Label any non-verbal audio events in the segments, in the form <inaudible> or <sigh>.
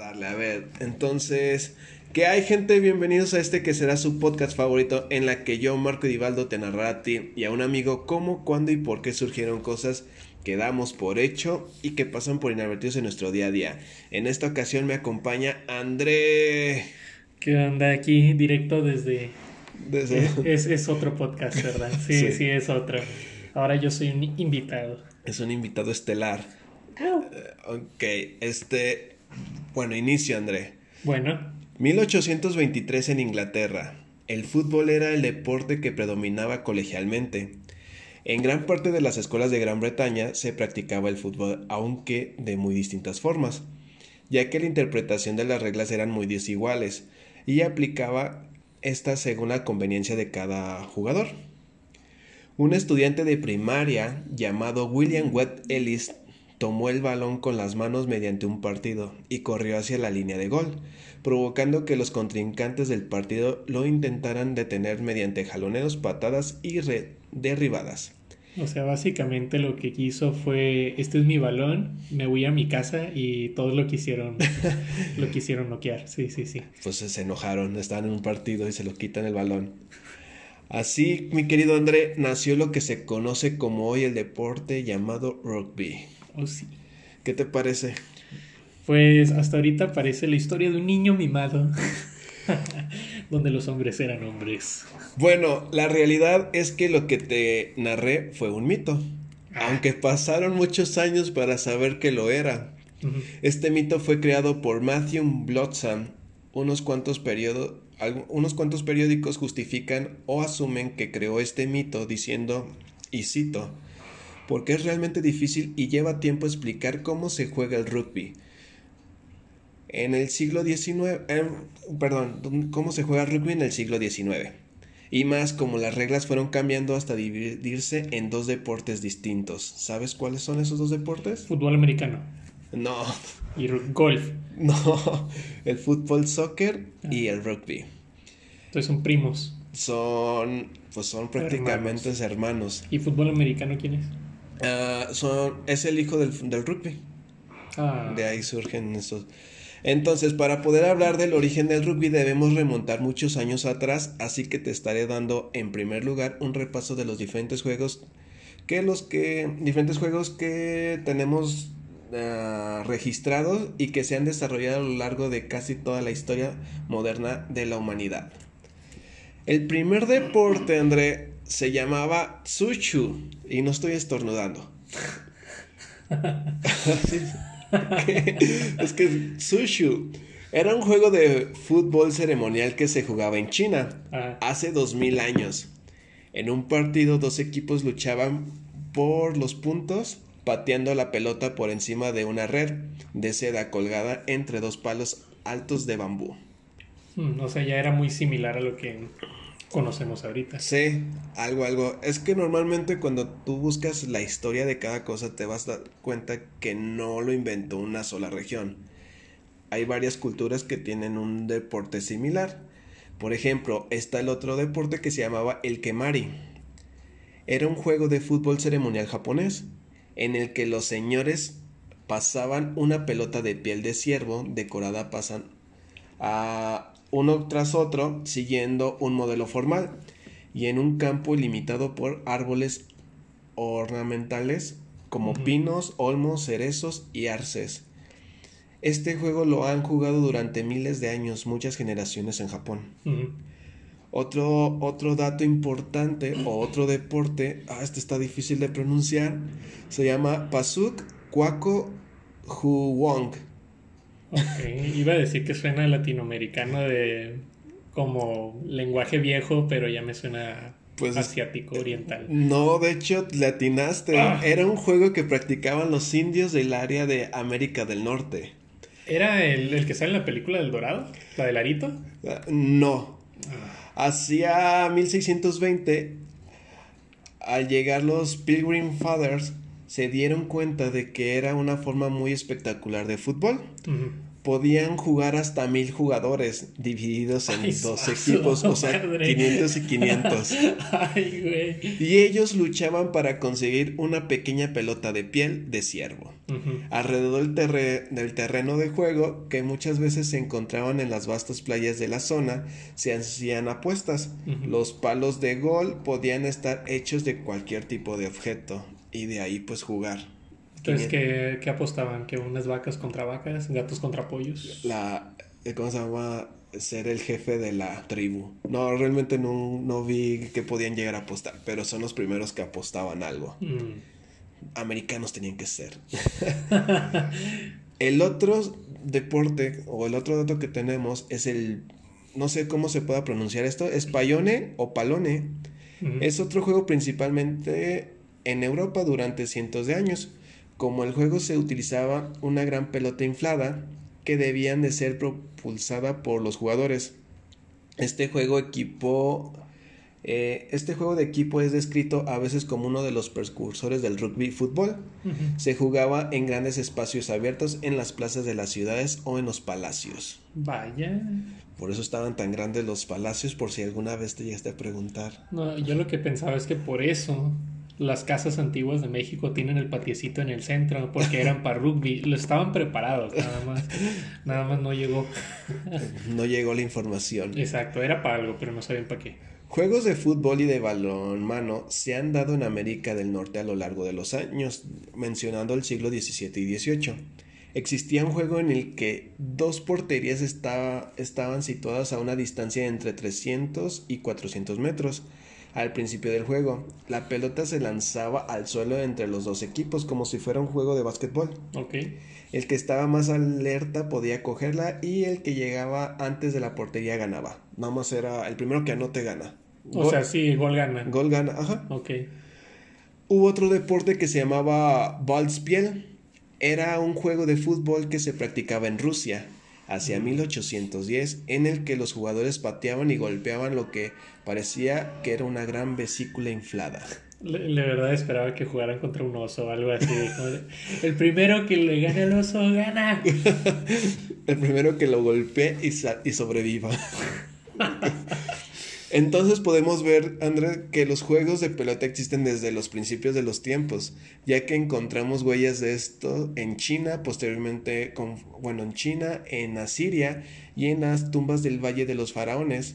Darle, a ver. Entonces, ¿qué hay, gente? Bienvenidos a este que será su podcast favorito, en la que yo, Marco Divaldo, te narraré a ti y a un amigo cómo, cuándo y por qué surgieron cosas que damos por hecho y que pasan por inadvertidos en nuestro día a día. En esta ocasión me acompaña André. ¿Qué onda aquí directo desde... Desde... Es, es otro podcast, ¿verdad? <laughs> Sí, Sí. sí, es otro. Ahora yo soy un invitado. Es un invitado estelar. Eh, ok, este... Bueno, inicio, André. Bueno, 1823 en Inglaterra. El fútbol era el deporte que predominaba colegialmente. En gran parte de las escuelas de Gran Bretaña se practicaba el fútbol, aunque de muy distintas formas, ya que la interpretación de las reglas eran muy desiguales y aplicaba estas según la conveniencia de cada jugador. Un estudiante de primaria llamado William Webb Ellis tomó el balón con las manos mediante un partido y corrió hacia la línea de gol, provocando que los contrincantes del partido lo intentaran detener mediante jaloneos, patadas y derribadas. o sea, básicamente lo que quiso fue, este es mi balón, me voy a mi casa y todos lo quisieron, <laughs> lo quisieron noquear. Sí, sí, sí. Pues se enojaron, estaban en un partido y se lo quitan el balón. Así, mi querido André, nació lo que se conoce como hoy el deporte llamado rugby. Oh, sí. ¿Qué te parece? Pues hasta ahorita parece la historia de un niño mimado, <laughs> donde los hombres eran hombres. Bueno, la realidad es que lo que te narré fue un mito, aunque pasaron muchos años para saber que lo era. Este mito fue creado por Matthew Bloodsom. Unos cuantos, periodo- unos cuantos periódicos justifican o asumen que creó este mito diciendo, y cito, porque es realmente difícil y lleva tiempo explicar cómo se juega el rugby. En el siglo XIX, em, perdón, cómo se juega rugby en el siglo XIX. Y más como las reglas fueron cambiando hasta dividirse en dos deportes distintos. ¿Sabes cuáles son esos dos deportes? Fútbol americano No, y golf. <laughs> no, el fútbol, soccer y el rugby. Entonces son primos. Son, pues son prácticamente hermanos. ¿Y fútbol americano quién es? Ah, son, es el hijo del, del rugby. Ah, De ahí surgen esos. Entonces, para poder hablar del origen del rugby debemos remontar muchos años atrás, así que te estaré dando en primer lugar un repaso de los diferentes juegos que los que diferentes juegos que tenemos ah, registrados y que se han desarrollado a lo largo de casi toda la historia moderna de la humanidad. El primer deporte, André, se llamaba Tsushu y no estoy estornudando. <laughs> Es que Tsushu era un juego de fútbol ceremonial que se jugaba en China ah, hace 2000 años. En un partido dos equipos luchaban por los puntos pateando la pelota por encima de una red de seda colgada entre dos palos altos de bambú. mm, o sea, ya era muy similar a lo que conocemos ahorita. Sí, algo, algo. Es que normalmente cuando tú buscas la historia de cada cosa te vas a dar cuenta que no lo inventó una sola región. Hay varias culturas que tienen un deporte similar. Por ejemplo, está el otro deporte que se llamaba el Kemari. Era un juego de fútbol ceremonial japonés en el que los señores pasaban una pelota de piel de ciervo decorada pasan a uno tras otro siguiendo un modelo formal y en un campo ilimitado por árboles ornamentales como pinos, olmos, cerezos y arces. Este juego lo han jugado durante miles de años, muchas generaciones en Japón. Otro, otro dato importante o otro deporte, ah, este está difícil de pronunciar, se llama Pasuk Kwako Huwong. Ok, iba a decir que suena latinoamericano de como lenguaje viejo, pero ya me suena Pues es- asiático, oriental. No, de hecho, le atinaste. Ah. Era un juego que practicaban los indios del área de América del Norte. ¿Era el, el que sale en la película del Dorado? ¿La del Arito? Ah, No. Hacia 1620, al llegar los Pilgrim Fathers, se dieron cuenta de que era una forma muy espectacular de fútbol. Podían jugar hasta mil jugadores divididos en Ay, dos equipos, o sea, <laughs> madre. 500 y 500. Ay, güey. Y ellos luchaban para conseguir una pequeña pelota de piel de ciervo. alrededor del, del, terreno de juego, que muchas veces se encontraban en las vastas playas de la zona, se hacían apuestas. Los palos de gol podían estar hechos de cualquier tipo de objeto y de ahí pues jugar. Entonces, ¿qué, ¿qué, apostaban? ¿Que unas vacas contra vacas? ¿Gatos contra pollos? La, eh, ¿Cómo se llama? Ser el jefe de la tribu. No, realmente no, no vi que podían llegar a apostar, pero son los primeros que apostaban algo. Mm. Americanos tenían que ser. <laughs> el otro deporte o el otro dato que tenemos es el, no sé cómo se pueda pronunciar esto, es payone o palone. Es otro juego principalmente en Europa durante cientos de años. Como el juego se utilizaba una gran pelota inflada que debían de ser propulsada por los jugadores. Este juego equipo eh, este juego de equipo es descrito a veces como uno de los precursores del rugby fútbol. Se jugaba en grandes espacios abiertos en las plazas de las ciudades o en los palacios. Vaya. Por eso estaban tan grandes los palacios, por si alguna vez te llegaste a preguntar. No, yo lo que pensaba es que por eso las casas antiguas de México tienen el patiecito en el centro porque eran para rugby. Lo estaban preparados, nada más. Nada más no llegó. no llegó la información. Exacto, era para algo, pero no sabían para qué. Juegos de fútbol y de balonmano se han dado en América del Norte a lo largo de los años, mencionando el siglo XVII y XVIII. Existía un juego en el que dos porterías estaban situadas a una distancia de entre 300 y 400 metros al principio del juego. La pelota se lanzaba al suelo entre los dos equipos como si fuera un juego de básquetbol. El que estaba más alerta podía cogerla y el que llegaba antes de la portería ganaba. Nada era el primero que anote gana. o sea, sí, gol gana. Gol gana, ajá. Ok. Hubo otro deporte que se llamaba Ballspiel. Era un juego de fútbol que se practicaba en Rusia hacia 1810 en el que los jugadores pateaban y golpeaban lo que parecía que era una gran vesícula inflada. La verdad esperaba que jugaran contra un oso o algo así. el primero que le gane al oso gana. <laughs> el primero que lo golpee y, y sobreviva. <laughs> Entonces podemos ver, André, que los juegos de pelota existen desde los principios de los tiempos, ya que encontramos huellas de esto en China, posteriormente, con, bueno, en China, en Asiria y en las tumbas del Valle de los Faraones.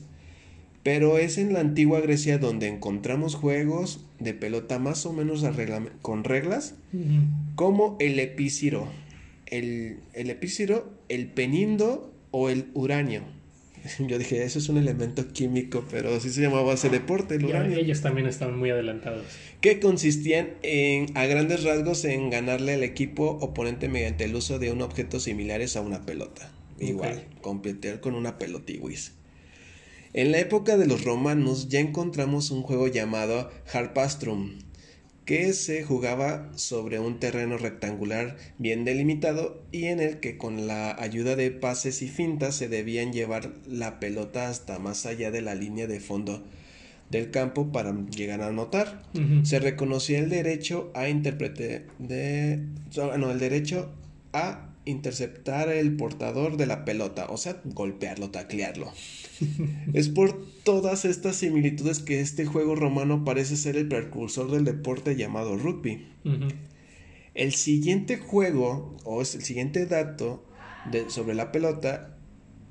Pero es en la antigua Grecia donde encontramos juegos de pelota más o menos con reglas, como el epíciro, el, el epíciro, el penindo o el uranio. <laughs> Yo dije, eso es un elemento químico, pero así se llamaba ese deporte, el uranio. ellos también estaban muy adelantados. Que consistían en, a grandes rasgos, en ganarle al equipo oponente mediante el uso de un objeto similares a una pelota. Igual, competir con una pelotiguis. En la época de los romanos ya encontramos un juego llamado Harpastrum, que se jugaba sobre un terreno rectangular bien delimitado y en el que con la ayuda de pases y fintas se debían llevar la pelota hasta más allá de la línea de fondo del campo para llegar a anotar. Se reconocía el derecho a interpretar de no, el derecho a interceptar el portador de la pelota, o sea, golpearlo, taclearlo. <laughs> es por todas estas similitudes que este juego romano parece ser el precursor del deporte llamado rugby. El siguiente juego, o es el siguiente dato de, sobre la pelota,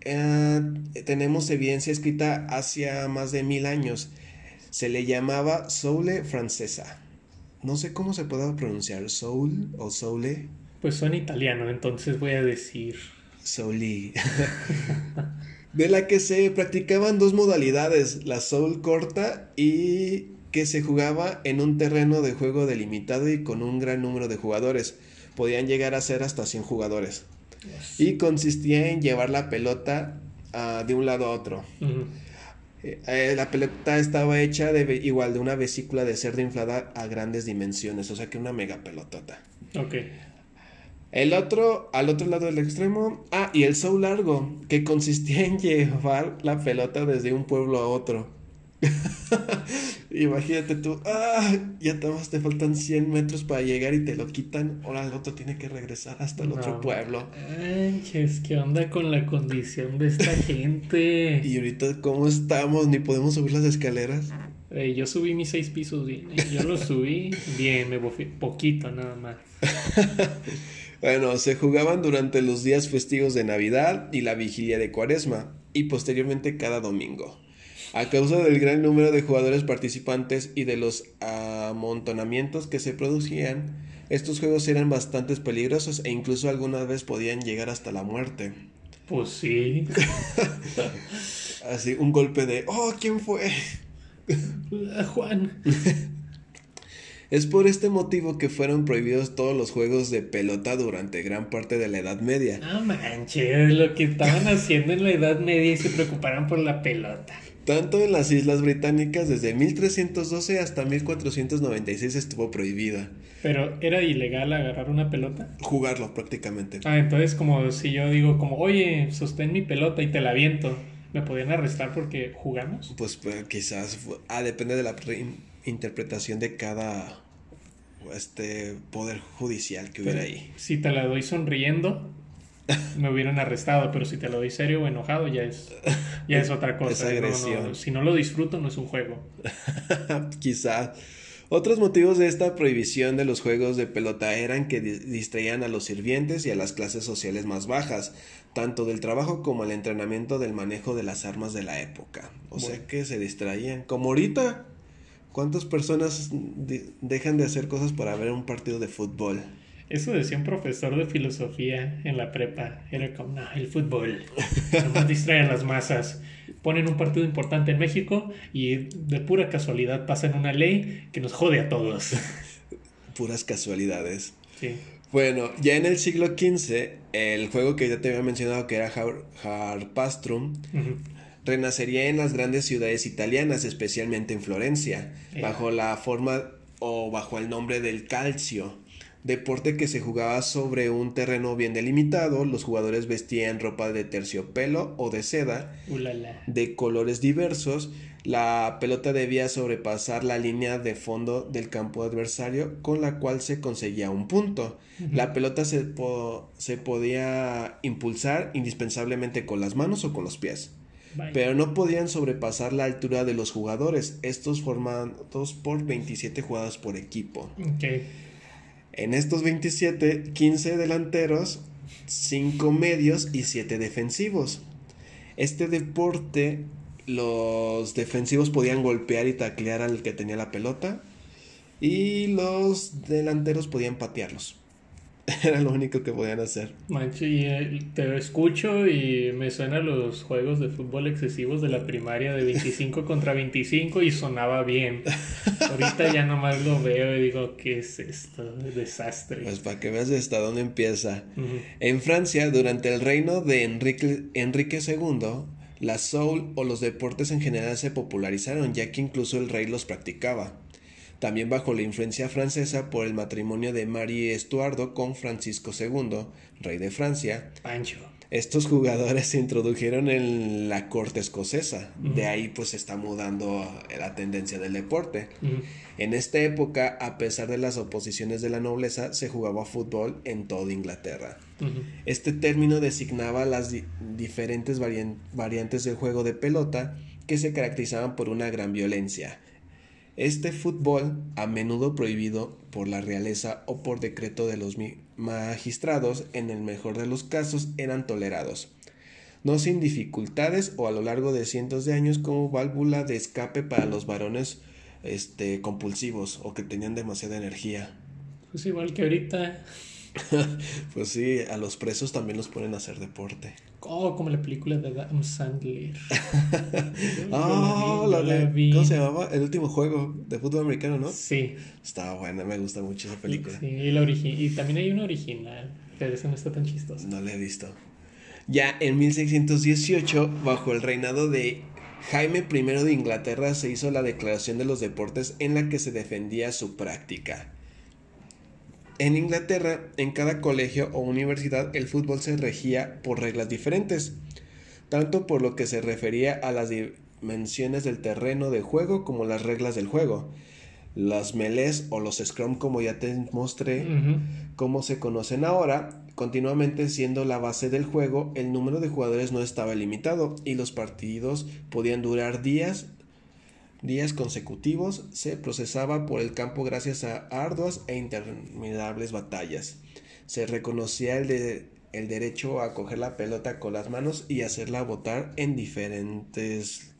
eh, tenemos evidencia escrita hacia más de mil años. Se le llamaba soule francesa. No sé cómo se puede pronunciar, soul o soule. Pues son italiano, entonces voy a decir. Souli. <laughs> de la que se practicaban dos modalidades, la soul corta y que se jugaba en un terreno de juego delimitado y con un gran número de jugadores. Podían llegar a ser hasta 100 jugadores. Y consistía en llevar la pelota uh, de un lado a otro. Eh, eh, la pelota estaba hecha de igual de una vesícula de cerdo inflada a grandes dimensiones, o sea que una mega pelotota. Ok. El otro, al otro lado del extremo, ah, y el show largo, que consistía en llevar la pelota desde un pueblo a otro. <laughs> Imagínate tú, ah, ya te, te faltan 100 metros para llegar y te lo quitan, ahora el otro tiene que regresar hasta el otro pueblo. Manches, ¿qué onda con la condición de esta <laughs> gente? y ahorita, ¿cómo estamos? Ni podemos subir las escaleras. Eh, yo subí mis seis pisos bien. eh. Yo los subí bien, me bofé poquito nada más. <laughs> Bueno, se jugaban durante los días festivos de Navidad y la vigilia de Cuaresma, y posteriormente cada domingo. A causa del gran número de jugadores participantes y de los amontonamientos que se producían, estos juegos eran bastante peligrosos e incluso algunas veces podían llegar hasta la muerte. Pues sí. <laughs> Así, un golpe de, oh, ¿quién fue? <laughs> Juan. <laughs> Es por este motivo que fueron prohibidos todos los juegos de pelota durante gran parte de la Edad Media. No manches, lo que estaban haciendo en la Edad Media y se preocuparon por la pelota. Tanto en las Islas Británicas desde 1312 hasta 1496 estuvo prohibida. Pero era ilegal agarrar una pelota. Jugarlo prácticamente. Ah, entonces como si yo digo como, oye, sostén mi pelota y te la aviento, ¿me podían arrestar porque jugamos? Pues, pues, quizás, ah, depende de la re- interpretación de cada este poder judicial que hubiera ahí. Si te la doy sonriendo, me hubieran arrestado, pero si te lo doy serio o enojado, ya es, ya es otra <laughs> cosa. Es No, no, agresión. si no lo disfruto, no es un juego. <laughs> Quizás. Otros motivos de esta prohibición de los juegos de pelota eran que di- distraían a los sirvientes y a las clases sociales más bajas, tanto del trabajo como el entrenamiento del manejo de las armas de la época. O sea que se distraían. Como ahorita, ¿cuántas personas de- dejan de hacer cosas para ver un partido de fútbol? Eso decía un profesor de filosofía en la prepa. Era como, no, el fútbol. <laughs> Nomás distrae a las masas. Ponen un partido importante en México y de pura casualidad pasan una ley que nos jode a todos. <laughs> Puras casualidades. Sí. Bueno, ya en el siglo XV, el juego que ya te había mencionado que era Har- Harpastrum, Ujú. Renacería en las grandes ciudades italianas, especialmente en Florencia, Eh. bajo la forma o bajo el nombre del calcio, deporte que se jugaba sobre un terreno bien delimitado, los jugadores vestían ropa de terciopelo o de seda, Ulala. de colores diversos, la pelota debía sobrepasar la línea de fondo del campo adversario con la cual se conseguía un punto. La pelota se, po- se podía impulsar indispensablemente con las manos o con los pies. Pero no podían sobrepasar la altura de los jugadores, estos formados por 27 jugadas por equipo. En estos 27, 15 delanteros, 5 medios y 7 defensivos. Este deporte, los defensivos podían golpear y taclear al que tenía la pelota y los delanteros podían patearlos. <laughs> Era lo único que podían hacer. Mancho, y eh, te escucho y me suenan los juegos de fútbol excesivos de la primaria de 25 <laughs> contra 25 y sonaba bien. Ahorita ya nomás lo veo y digo, ¿qué es esto? Desastre. Pues para que veas hasta dónde empieza. En Francia, durante el reino de Enrique, Enrique II, la soul o los deportes en general se popularizaron, ya que incluso el rey los practicaba. También bajo la influencia francesa por el matrimonio de Marie Estuardo con Francisco II, rey de Francia, Pancho. estos jugadores se introdujeron en la corte escocesa. De ahí pues se está mudando la tendencia del deporte. En esta época, a pesar de las oposiciones de la nobleza, se jugaba fútbol en toda Inglaterra. Este término designaba las di- diferentes varian- variantes del juego de pelota que se caracterizaban por una gran violencia. Este fútbol, a menudo prohibido por la realeza o por decreto de los magistrados, en el mejor de los casos eran tolerados, no sin dificultades o a lo largo de cientos de años como válvula de escape para los varones este, compulsivos o que tenían demasiada energía. Pues igual que ahorita. <laughs> Pues sí, a los presos también los ponen a hacer deporte. Oh, como la película de Adam Sandler. <laughs> Ah, la vi, la vi. ¿Cómo se llamaba? El último juego de fútbol americano, ¿no? Sí. Estaba buena, me gusta mucho esa película. Sí, y, la y también hay una original, pero esa no está tan chistosa. No la he visto. Ya en 1618, bajo el reinado de Jaime I de Inglaterra, se hizo la Declaración de los Deportes en la que se defendía su práctica. En Inglaterra, en cada colegio o universidad, el fútbol se regía por reglas diferentes, tanto por lo que se refería a las dimensiones del terreno de juego como las reglas del juego. Las melés o los scrum, como ya te mostré, Ujú. como se conocen ahora, continuamente siendo la base del juego, el número de jugadores no estaba limitado y los partidos podían durar días, días consecutivos se procesaba por el campo gracias a arduas e interminables batallas. Se reconocía el, de, el derecho a coger la pelota con las manos y hacerla botar en diferentes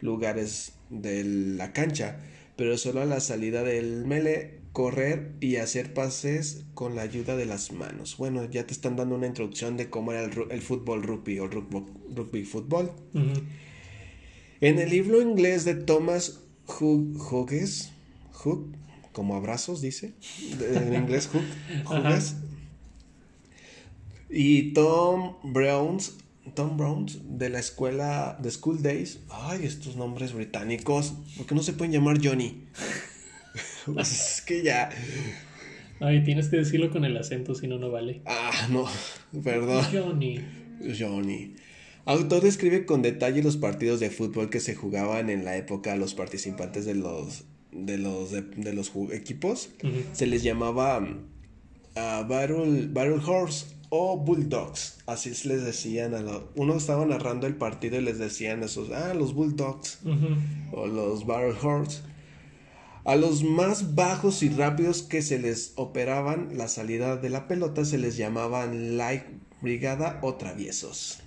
lugares de la cancha, pero solo a la salida del mele correr y hacer pases con la ayuda de las manos. Bueno, ya te están dando una introducción de cómo era el, fútbol rugby o rugby, rugby fútbol. En el libro inglés de Thomas Hughes, Hug, como abrazos dice, en inglés Hughes, y Tom Browns, Tom Browns de la escuela de School Days. Ay, estos nombres británicos, ¿por qué no se pueden llamar Johnny? <laughs> pues es que ya. Ay, tienes que decirlo con el acento, si no, no vale. Ah, no, perdón. Johnny. Johnny. Autor describe con detalle los partidos de fútbol que se jugaban en la época los participantes de los de los de, los equipos. Se les llamaba uh, Battle, Battle Horse o Bulldogs. Así les decían a los... Uno estaba narrando el partido y les decían esos, ah, los Bulldogs o los Battle Horse. A los más bajos y rápidos que se les operaban la salida de la pelota se les llamaban light brigada o traviesos.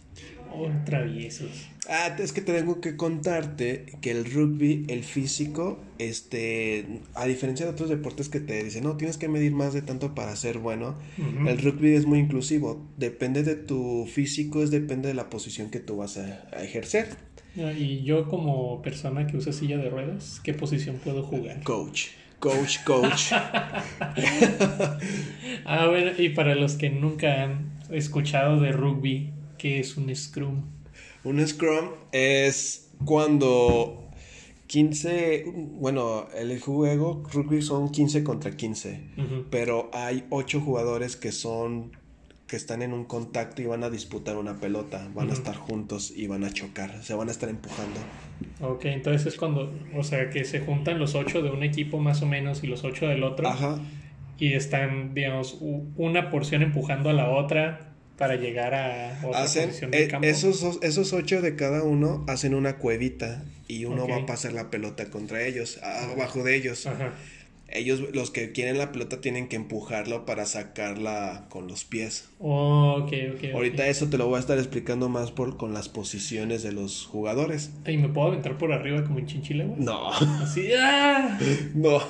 O traviesos. Ah, es que tengo que contarte que el rugby, el físico, este, a diferencia de otros deportes que te dicen, no, tienes que medir más de tanto para ser bueno, el rugby es muy inclusivo. Depende de tu físico, es depende de la posición que tú vas a ejercer. Y yo como persona que usa silla de ruedas, ¿qué posición puedo jugar? Coach. Coach, coach. <laughs> <laughs> ah, bueno, y para los que nunca han escuchado de rugby, ¿qué es un scrum? Un scrum es cuando 15, bueno, el juego rugby son 15 contra 15, pero hay 8 jugadores que son que están en un contacto y van a disputar una pelota, van a estar juntos y van a chocar, se van a estar empujando. Ok, entonces es cuando, o sea, que se juntan los ocho de un equipo más o menos y los ocho del otro. Ajá. Y están, digamos, una porción empujando a la otra para llegar a otra posición del eh, campo. Esos, esos ocho de cada uno hacen una cuevita y uno va a pasar la pelota contra ellos, abajo de ellos. Ajá ellos, los que quieren la pelota, tienen que empujarlo para sacarla con los pies. Oh, ok, ok. Ahorita eso te lo voy a estar explicando más por, con las posiciones de los jugadores. ¿Y me puedo aventar por arriba como en chinchile, No. Así, ¡ah! <laughs> No.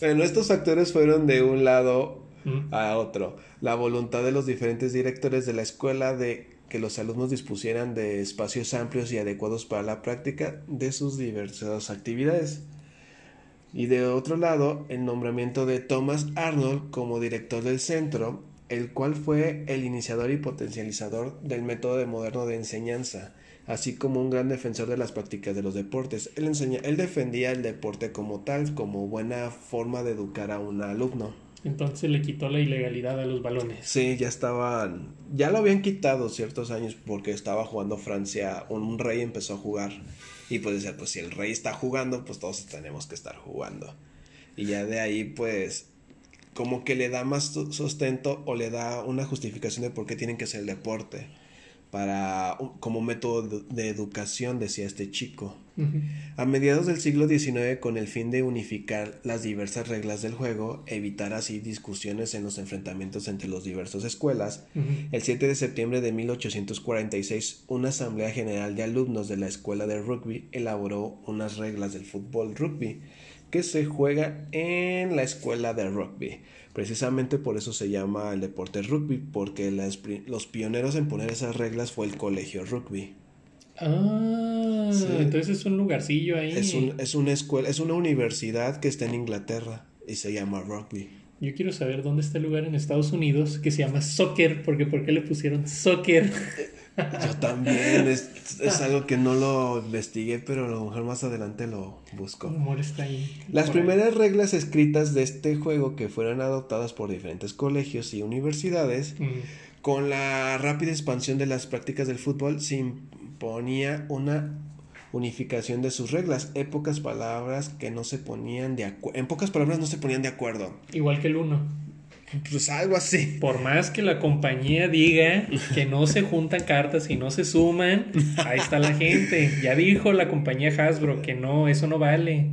Bueno, estos factores fueron de un lado a otro. La voluntad de los diferentes directores de la escuela de que los alumnos dispusieran de espacios amplios y adecuados para la práctica de sus diversas actividades. Y de otro lado, el nombramiento de Thomas Arnold como director del centro, el cual fue el iniciador y potencializador del método moderno de enseñanza, así como un gran defensor de las prácticas de los deportes. Él, enseña, él defendía el deporte como tal, como buena forma de educar a un alumno. Entonces le quitó la ilegalidad a los balones. Sí, ya estaban, ya lo habían quitado ciertos años porque estaba jugando Francia, un rey empezó a jugar y pues decía, pues si el rey está jugando, pues todos tenemos que estar jugando. Y ya de ahí, pues, como que le da más sustento o le da una justificación de por qué tienen que ser el deporte para como método de educación, decía este chico. A mediados del siglo XIX, con el fin de unificar las diversas reglas del juego, evitar así discusiones en los enfrentamientos entre las diversas escuelas, el 7 de septiembre de 1846, una asamblea general de alumnos de la escuela de rugby elaboró unas reglas del fútbol rugby que se juega en la escuela de rugby. Precisamente por eso se llama el deporte rugby, porque los pioneros en poner esas reglas fue el colegio rugby. Ah, entonces es un lugarcillo ahí. Es, un, es una escuela, es una universidad que está en Inglaterra y se llama rugby. Yo quiero saber dónde está el lugar en Estados Unidos que se llama soccer, porque ¿por qué le pusieron soccer? Yo también, es, <laughs> es, algo que no lo investigué, pero a lo mejor más adelante lo busco. El amor está ahí. Las primeras reglas escritas de este juego que fueron adoptadas por diferentes colegios y universidades, mm. con la rápida expansión de las prácticas del fútbol, se imponía una unificación de sus reglas. En pocas palabras que no se ponían de acuerdo. En pocas palabras no se ponían de acuerdo. Igual que el uno. Pues algo así. Por más que la compañía diga que no se juntan cartas y no se suman, ahí está la gente. Ya dijo la compañía Hasbro que no, eso no vale.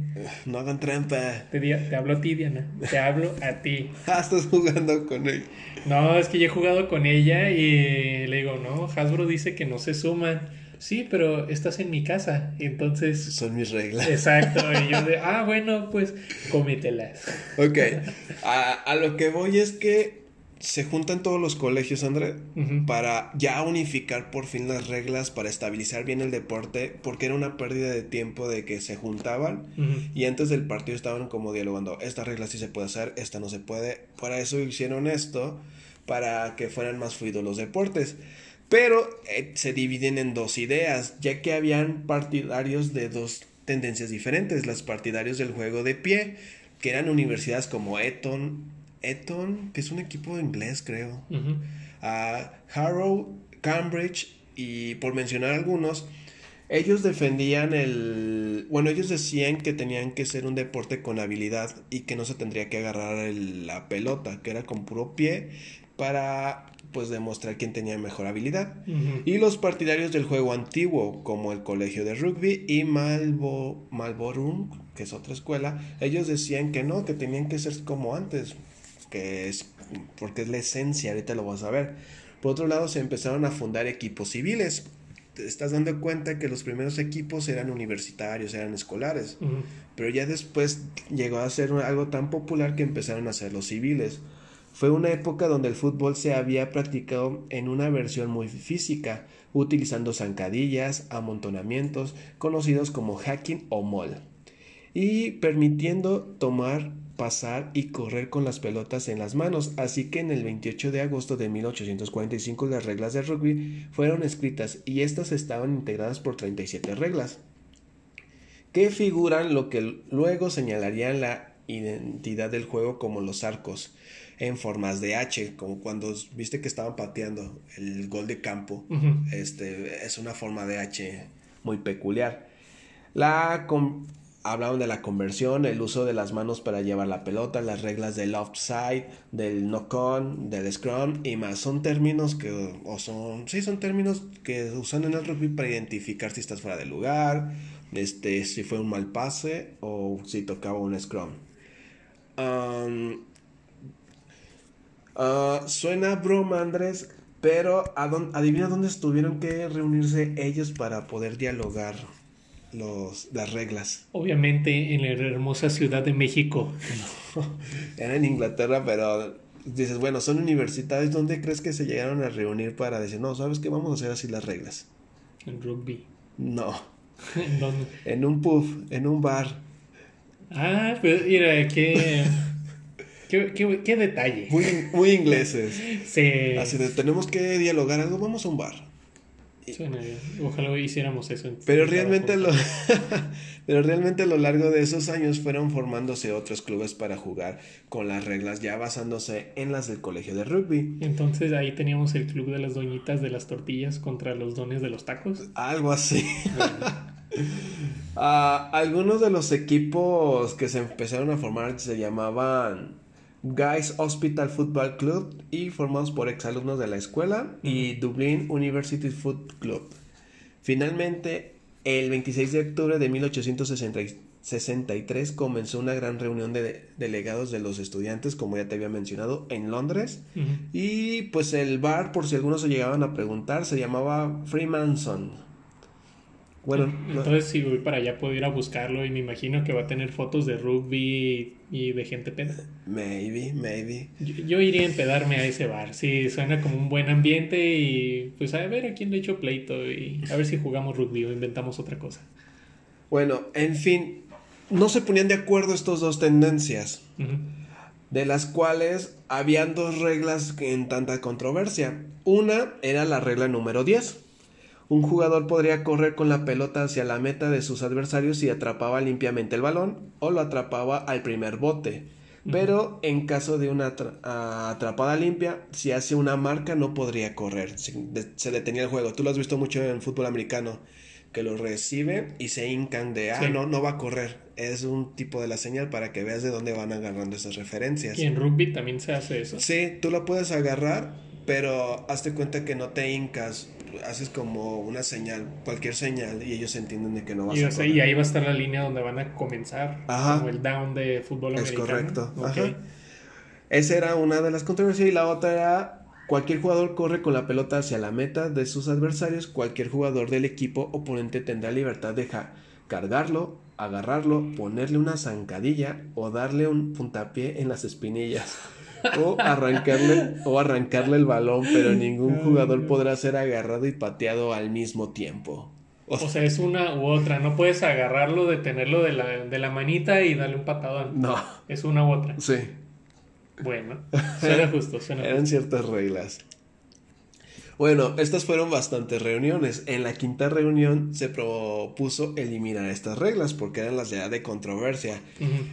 No hagan trampa. Te, te hablo a ti, Diana. Te hablo a ti. Ah, estás jugando con él. No, es que yo he jugado con ella y le digo, no, Hasbro dice que no se suman. Sí, pero estás en mi casa. Entonces, Son mis reglas. exacto. Y yo de, <laughs> ah, bueno, pues cómetelas. Ok. <laughs> A, a lo que voy es que se juntan todos los colegios, André, para ya unificar por fin las reglas, para estabilizar bien el deporte, porque era una pérdida de tiempo de que se juntaban y antes del partido estaban como dialogando, esta regla sí se puede hacer, esta no se puede. Para eso hicieron esto, para que fueran más fluidos los deportes. Pero eh, se dividen en dos ideas, ya que habían partidarios de dos tendencias diferentes, los partidarios del juego de pie, que eran universidades como Eton, Eton, que es un equipo inglés creo, a Harrow, Cambridge y por mencionar algunos, ellos defendían el... Bueno, ellos decían que tenían que ser un deporte con habilidad y que no se tendría que agarrar el- la pelota, que era con puro pie para pues demostrar quién tenía mejor habilidad. Y los partidarios del juego antiguo, como el Colegio de Rugby y Malbo, Malborum, que es otra escuela, ellos decían que no, que tenían que ser como antes, que es porque es la esencia, ahorita lo vas a ver. Por otro lado, se empezaron a fundar equipos civiles. Te estás dando cuenta que los primeros equipos eran universitarios, eran escolares, pero ya después llegó a ser algo tan popular que empezaron a ser los civiles. Fue una época donde el fútbol se había practicado en una versión muy física, utilizando zancadillas, amontonamientos, conocidos como hacking o mall, y permitiendo tomar, pasar y correr con las pelotas en las manos. Así que en el 28 de agosto de 1845 las reglas de rugby fueron escritas y estas estaban integradas por 37 reglas que figuran lo que luego señalarían la identidad del juego como los arcos en formas de H, como cuando viste que estaban pateando el gol de campo. Este es una forma de H muy peculiar. La hablaban de la conversión, el uso de las manos para llevar la pelota, las reglas del offside, del knock-on, del scrum y más. Son términos que o son sí son términos que usan en el rugby para identificar si estás fuera de lugar, este si fue un mal pase o si tocaba un scrum. Um, ah, suena broma, Andrés, pero ¿a dónde- adivina dónde estuvieron que reunirse ellos para poder dialogar los, las reglas. Obviamente en la hermosa Ciudad de México. <laughs> Era en Inglaterra, pero dices, bueno, son universidades, ¿dónde crees que se llegaron a reunir para decir, no, sabes que vamos a hacer así las reglas? En rugby. No, <laughs> ¿En dónde? en un pub, en un bar. Ah, pues mira, qué, qué, qué, qué detalle. Muy, muy ingleses. Sí. Así de, tenemos que dialogar algo, vamos a un bar. Suena bien. Ojalá hiciéramos eso. Pero en realmente, lo, <laughs> pero realmente a lo largo de esos años fueron formándose otros clubes para jugar con las reglas ya basándose en las del colegio de rugby. Entonces ahí teníamos el club de las doñitas de las tortillas contra los dones de los tacos. Algo así. Ah, algunos de los equipos que se empezaron a formar se llamaban Guys Hospital Football Club y formados por exalumnos de la escuela y Dublin University Foot Club. Finalmente, el 26 de octubre de 1863 comenzó una gran reunión de delegados de los estudiantes, como ya te había mencionado, en Londres. Y pues el bar, por si algunos se llegaban a preguntar, se llamaba Freemanson. Bueno, no- Entonces si voy para allá puedo ir a buscarlo y me imagino que va a tener fotos de rugby y de gente peda. maybe, maybe. Yo, yo iría a empedarme a ese bar. Sí, suena como un buen ambiente y pues a ver a quién le echo pleito y a ver si jugamos rugby o inventamos otra cosa. Bueno, en fin, no se ponían de acuerdo estos dos tendencias, de las cuales habían dos reglas en tanta controversia. Una era la regla número 10. Un jugador podría correr con la pelota hacia la meta de sus adversarios si atrapaba limpiamente el balón o lo atrapaba al primer bote. Pero en caso de una ah, atrapada limpia, si hace una marca no podría correr, se, de- se detenía el juego. Tú lo has visto mucho en fútbol americano, que lo reciben y se hincan de, ah, Sí. no, no va a correr. Es un tipo de la señal para que veas de dónde van agarrando esas referencias. Y en rugby también se hace eso. Sí, tú la puedes agarrar, pero hazte cuenta que no te hincas. Haces como una señal, cualquier señal, y ellos entienden de que no vas Y, a correr. y ahí va a estar la línea donde van a comenzar. Ajá. Como el down de fútbol Es americano. correcto. Ok. Ajá. Esa era una de las controversias y la otra era cualquier jugador corre con la pelota hacia la meta de sus adversarios, cualquier jugador del equipo oponente tendrá libertad de ja- cargarlo, agarrarlo, ponerle una zancadilla o darle un puntapié en las espinillas. O arrancarle, o arrancarle el balón, pero ningún jugador podrá ser agarrado y pateado al mismo tiempo. O O sea, es una u otra. No puedes agarrarlo, detenerlo de la, de la manita y darle un patadón. no, Es una u otra. sí. Bueno, suena justo, suena Eran justo. ciertas reglas. Bueno, estas fueron bastantes reuniones. En la quinta reunión se propuso eliminar estas reglas porque eran las ya de controversia.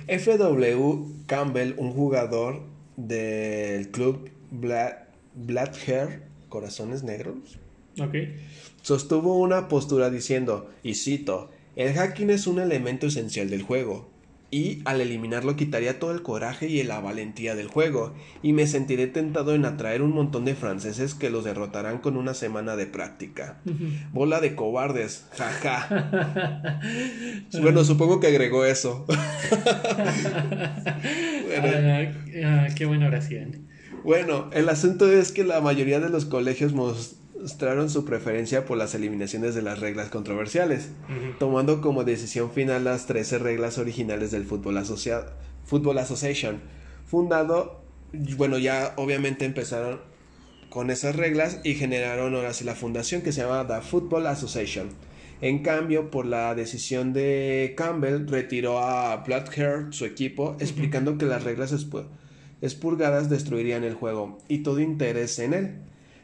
FW Campbell, un jugador del club Black, Black Hair, Corazones Negros, sostuvo una postura diciendo, y cito, el hacking es un elemento esencial del juego, y al eliminarlo quitaría todo el coraje y la valentía del juego, y me sentiré tentado en atraer un montón de franceses que los derrotarán con una semana de práctica. Bola de cobardes, jaja. <laughs> bueno, supongo que agregó eso. Bueno. Ah, ah, qué buena oración. Bueno, el asunto es que la mayoría de los colegios mostraron su preferencia por las eliminaciones de las reglas controversiales, tomando como decisión final las 13 reglas originales del Football, Associa- Football Association, fundado, bueno, ya obviamente empezaron con esas reglas y generaron ahora sí la fundación que se llama The Football Association. En cambio, por la decisión de Campbell, retiró a Bloodhair, su equipo, explicando que las reglas expu- expurgadas destruirían el juego y todo interés en él.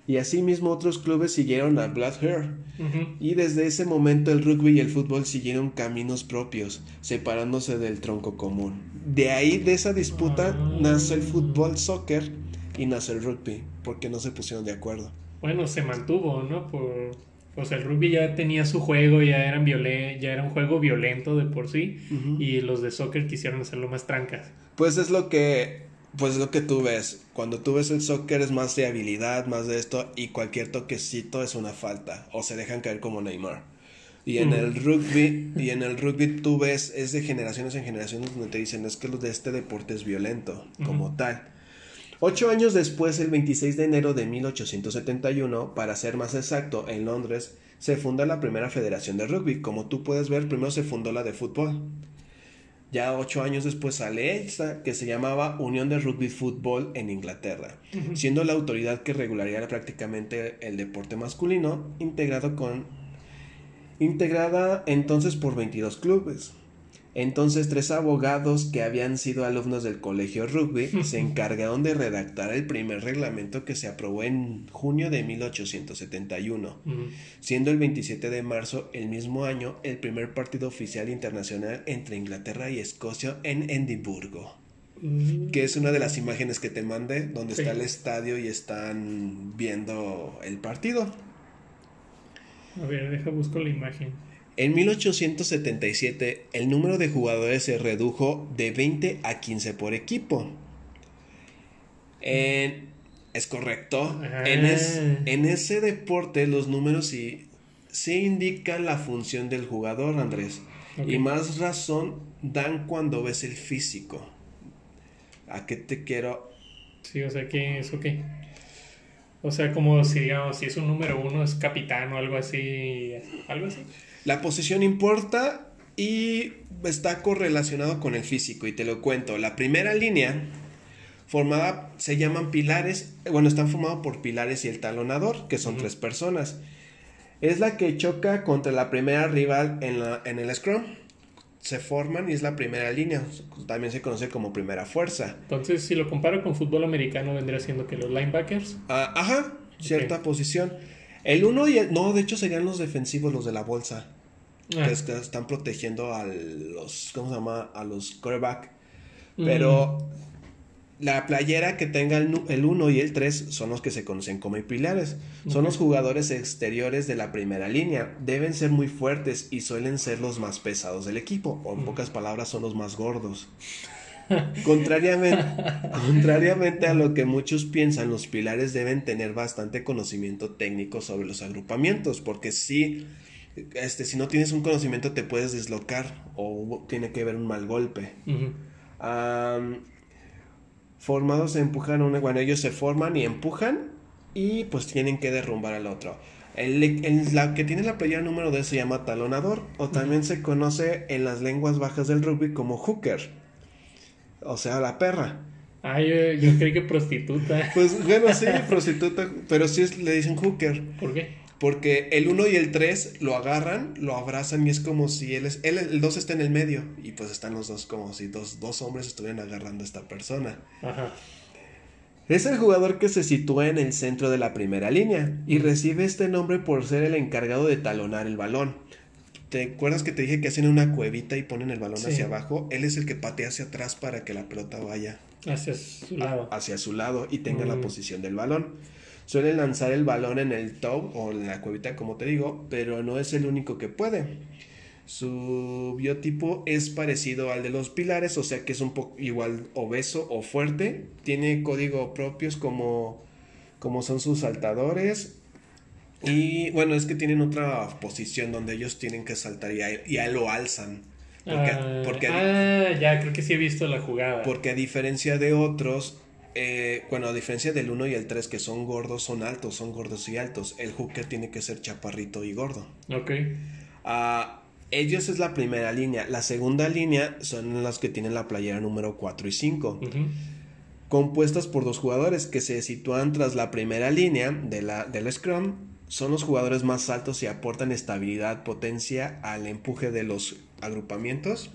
Y asimismo otros clubes siguieron a Bloodhair. Ujú. Y desde ese momento el rugby y el fútbol siguieron caminos propios, separándose del tronco común. De ahí, de esa disputa, nace el fútbol, soccer y nace el rugby, porque no se pusieron de acuerdo. Bueno, se mantuvo, ¿no? Por, o sea, el rugby ya tenía su juego, ya, eran violen ya era un juego violento de por sí, y los de soccer quisieron hacerlo más trancas. Pues es lo que pues es lo que tú ves. Cuando tú ves el soccer es más de habilidad, más de esto y cualquier toquecito es una falta o se dejan caer como Neymar. Y en Mm. el rugby y en el rugby tú ves es de generaciones en generaciones donde te dicen es que lo de este deporte es violento como tal. Ocho años después, el 26 de enero de 1871, para ser más exacto, en Londres, se funda la primera federación de rugby. Como tú puedes ver, primero se fundó la de fútbol. Ya ocho años después sale esta, que se llamaba Unión de Rugby Fútbol en Inglaterra, siendo la autoridad que regularía prácticamente el deporte masculino, integrado con integrada entonces por 22 clubes. Entonces tres abogados que habían sido alumnos del colegio rugby <laughs> se encargaron de redactar el primer reglamento que se aprobó en junio de 1871 Ujú. siendo el 27 de marzo el mismo año el primer partido oficial internacional entre Inglaterra y Escocia en Edimburgo, Mm. que es una de las imágenes que te mandé, donde Sí. está el estadio y están viendo el partido. A ver, deja busco la imagen. En 1877 el número de jugadores se redujo de 20 a 15 por equipo. En- es correcto. En, es- en ese deporte los números sí, sí indican la función del jugador, Andrés. Ok. Y más razón dan cuando ves el físico. ¿A qué te quiero? Sí, o sea, ¿qué eso qué? O sea, como si, digamos, si es un número uno, es capitán o algo así. Algo así. La posición importa y está correlacionado con el físico y te lo cuento. La primera línea formada se llaman pilares, bueno, están formados por pilares y el talonador, que son tres personas. Es la que choca contra la primera rival en, la, en el scrum. Se forman y es la primera línea. También se conoce como primera fuerza. Entonces, si lo comparo con fútbol americano, vendría siendo que los linebackers. Ah, ajá, cierta posición. El uno y el... No, de hecho serían los defensivos, los de la bolsa. Ah, que es- que están protegiendo a los, ¿cómo se llama? A los quarterback. mm, Pero la playera que tenga el 1 y el 3 son los que se conocen como pilares. Son los jugadores exteriores de la primera línea. Deben ser muy fuertes y suelen ser los más pesados del equipo. O en pocas palabras, son los más gordos. <laughs> contrariamente, contrariamente a lo que muchos piensan, los pilares deben tener bastante conocimiento técnico sobre los agrupamientos. Porque si, este, si no tienes un conocimiento, te puedes deslocar o tiene que haber un mal golpe formados se empujan una, bueno, ellos se forman y empujan y pues tienen que derrumbar al otro. El, la que tiene la playera número 2 se llama talonador o también se conoce en las lenguas bajas del rugby como hooker, o sea, la perra. Ah, yo, yo creí que prostituta. <laughs> Pues bueno, sí, prostituta, pero sí le dicen hooker. ¿Por qué? Porque el 1 y el 3 lo agarran, lo abrazan y es como si él es. Él, el 2 está en el medio. Y pues están los dos como si dos, dos hombres estuvieran agarrando a esta persona. Ajá. Es el jugador que se sitúa en el centro de la primera línea y recibe este nombre por ser el encargado de talonar el balón. ¿Te acuerdas que te dije que hacen una cuevita y ponen el balón hacia abajo? Él es el que patea hacia atrás para que la pelota vaya hacia su lado, hacia su lado y tenga la mm. posición del balón. Suelen lanzar el balón en el top o en la cuevita, como te digo, pero no es el único que puede. Su biotipo es parecido al de los pilares, o sea que es un poco igual obeso o fuerte. Tiene código propios como, como son sus saltadores. Y bueno, es que tienen otra posición donde ellos tienen que saltar y ahí, lo alzan. Porque, ah, ah, ya creo que sí he visto la jugada. Porque a diferencia de otros, eh, bueno, a diferencia del 1 y el 3 que son gordos, son altos, son gordos y altos, el hooker tiene que ser chaparrito y gordo. Ok. Uh, ellos es la primera línea. La segunda línea son las que tienen la playera número 4 y 5. Compuestas por dos jugadores que se sitúan tras la primera línea de la, del Scrum. Son los jugadores más altos y aportan estabilidad, potencia al empuje de los agrupamientos.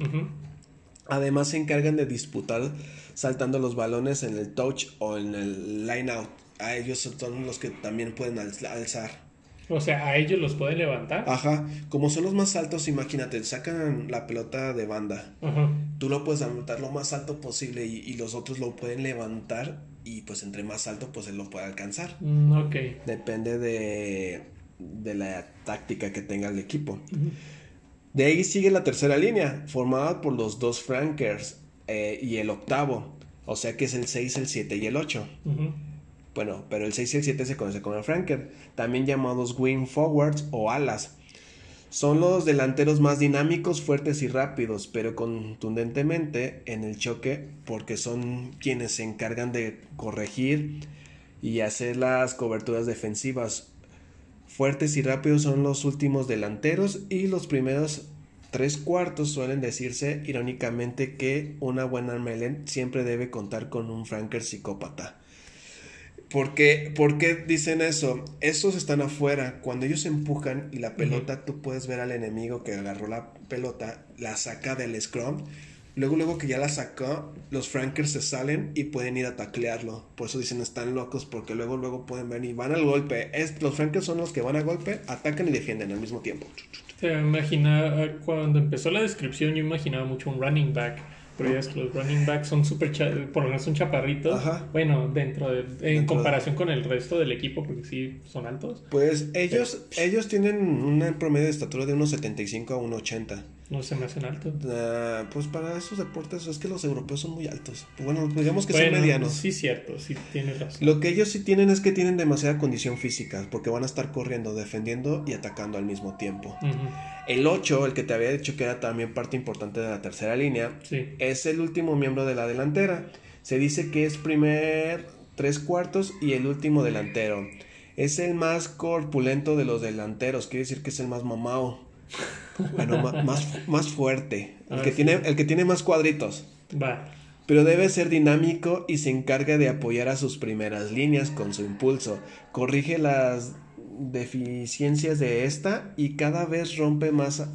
Además se encargan de disputar saltando los balones en el touch o en el line out. A ellos son los que también pueden alzar. O sea, a ellos los pueden levantar. Ajá, como son los más altos, imagínate, sacan la pelota de banda. Ajá. Tú lo puedes levantar lo más alto posible y, los otros lo pueden levantar y pues entre más alto pues él lo puede alcanzar. Mm, ok. Depende de, de la táctica que tenga el equipo. De ahí sigue la tercera línea, formada por los dos flankers eh, y el octavo. O sea que es el 6, el 7 y el 8. Bueno, pero el 6 y el 7 se conoce como el flanker, también llamados wing forwards o alas. Son los delanteros más dinámicos, fuertes y rápidos, pero contundentemente en el choque porque son quienes se encargan de corregir y hacer las coberturas defensivas Fuertes y rápidos son los últimos delanteros y los primeros tres cuartos suelen decirse irónicamente que una buena Melen siempre debe contar con un franker psicópata. ¿Por qué, ¿Por qué, dicen eso? Estos están afuera. Cuando ellos empujan y la pelota, tú puedes ver al enemigo que agarró la pelota, la saca del scrum Luego, luego que ya la sacó, los Frankers se salen y pueden ir a taclearlo. Por eso dicen están locos, porque luego, luego pueden venir y van al golpe. Es, los Frankers son los que van al golpe, atacan y defienden al mismo tiempo. Te imagina, cuando empezó la descripción, yo imaginaba mucho un running back pero ya es que los running backs son súper, por lo menos son chaparritos. Bueno, dentro de, en comparación con el resto del equipo, porque sí son altos. Pues ellos, ellos tienen un promedio de estatura de unos 75 a 1,80. No se me hacen altos. Ah, pues para esos deportes es que los europeos son muy altos. Bueno, digamos que son medianos. Sí, cierto, sí tienes razón. Lo que ellos sí tienen es que tienen demasiada condición física, porque van a estar corriendo, defendiendo y atacando al mismo tiempo. El 8, el que te había dicho que era también parte importante de la tercera línea, es el último miembro de la delantera. Se dice que es primer tres cuartos y el último delantero. Es el más corpulento de los delanteros, quiere decir que es el más mamado. Bueno, más, más fuerte. El, que tiene, el que tiene más cuadritos. Va. Pero debe ser dinámico y se encarga de apoyar a sus primeras líneas con su impulso. Corrige las deficiencias de esta y cada vez rompe más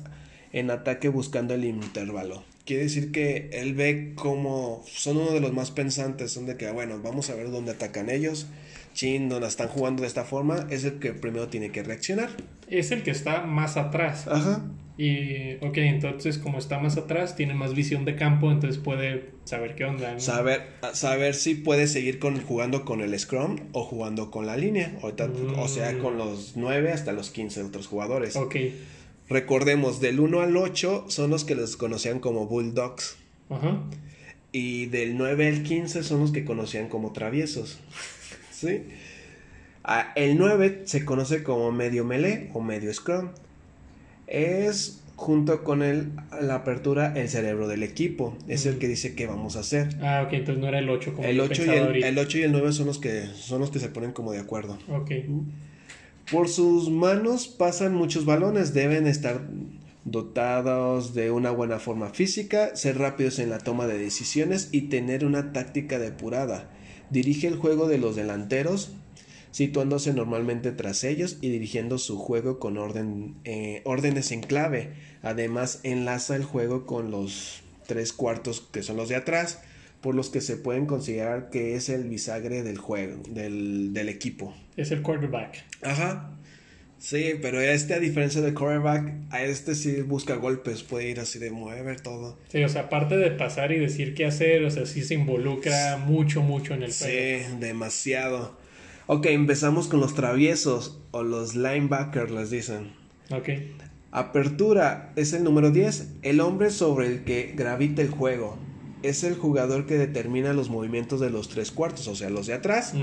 en ataque buscando el intervalo. Quiere decir que él ve como son uno de los más pensantes, son de que, bueno, vamos a ver dónde atacan ellos, chin, no la están jugando de esta forma, es el que primero tiene que reaccionar. Es el que está más atrás. Ajá. Y, ok, entonces como está más atrás, tiene más visión de campo, entonces puede saber qué onda. ¿no? Saber, saber si puede seguir con, jugando con el Scrum o jugando con la línea. O sea, con los 9 hasta los 15 otros jugadores. Ok. Recordemos, del 1 al 8 son los que los conocían como Bulldogs. Ajá. Y del 9 al 15 son los que conocían como traviesos. ¿Sí? Ah, el 9 se conoce como medio melee o medio scrum. Es junto con el, la apertura el cerebro del equipo. Es el que dice qué vamos a hacer. Ah, ok, entonces no era el 8 como El yo 8, y el, el 8 y el 9 son los que son los que se ponen como de acuerdo. Ok. Por sus manos pasan muchos balones, deben estar dotados de una buena forma física, ser rápidos en la toma de decisiones y tener una táctica depurada. Dirige el juego de los delanteros, situándose normalmente tras ellos y dirigiendo su juego con orden, eh, órdenes en clave. Además, enlaza el juego con los tres cuartos que son los de atrás, por los que se pueden considerar que es el bisagre del juego, del, del equipo. Es el quarterback. Ajá. Sí, pero este, a diferencia del quarterback, a este sí busca golpes, puede ir así de mover todo. Sí, o sea, aparte de pasar y decir qué hacer, o sea, sí se involucra mucho, mucho en el Sí, demasiado. Ok, empezamos con los traviesos o los linebackers, les dicen. Ok. Apertura es el número 10, el hombre sobre el que gravita el juego. Es el jugador que determina los movimientos de los tres cuartos, o sea, los de atrás,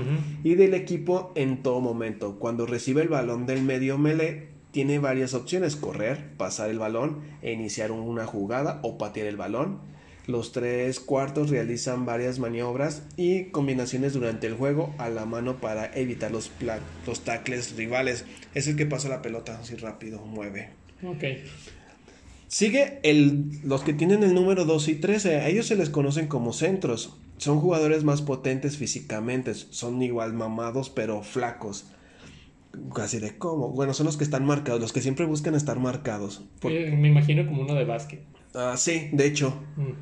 y del equipo en todo momento. Cuando recibe el balón del medio melee, tiene varias opciones: correr, pasar el balón, iniciar una jugada o patear el balón. Los tres cuartos realizan varias maniobras y combinaciones durante el juego a la mano para evitar los, los tackles rivales. Es el que pasa la pelota así rápido, mueve. Ok. Sigue el, los que tienen el número 2 y 13. A ellos se les conocen como centros. Son jugadores más potentes físicamente. Son igual mamados, pero flacos. Casi de cómo. Bueno, son los que están marcados. Los que siempre buscan estar marcados. Por- me imagino como uno de básquet. Ah, sí, de hecho. Mm.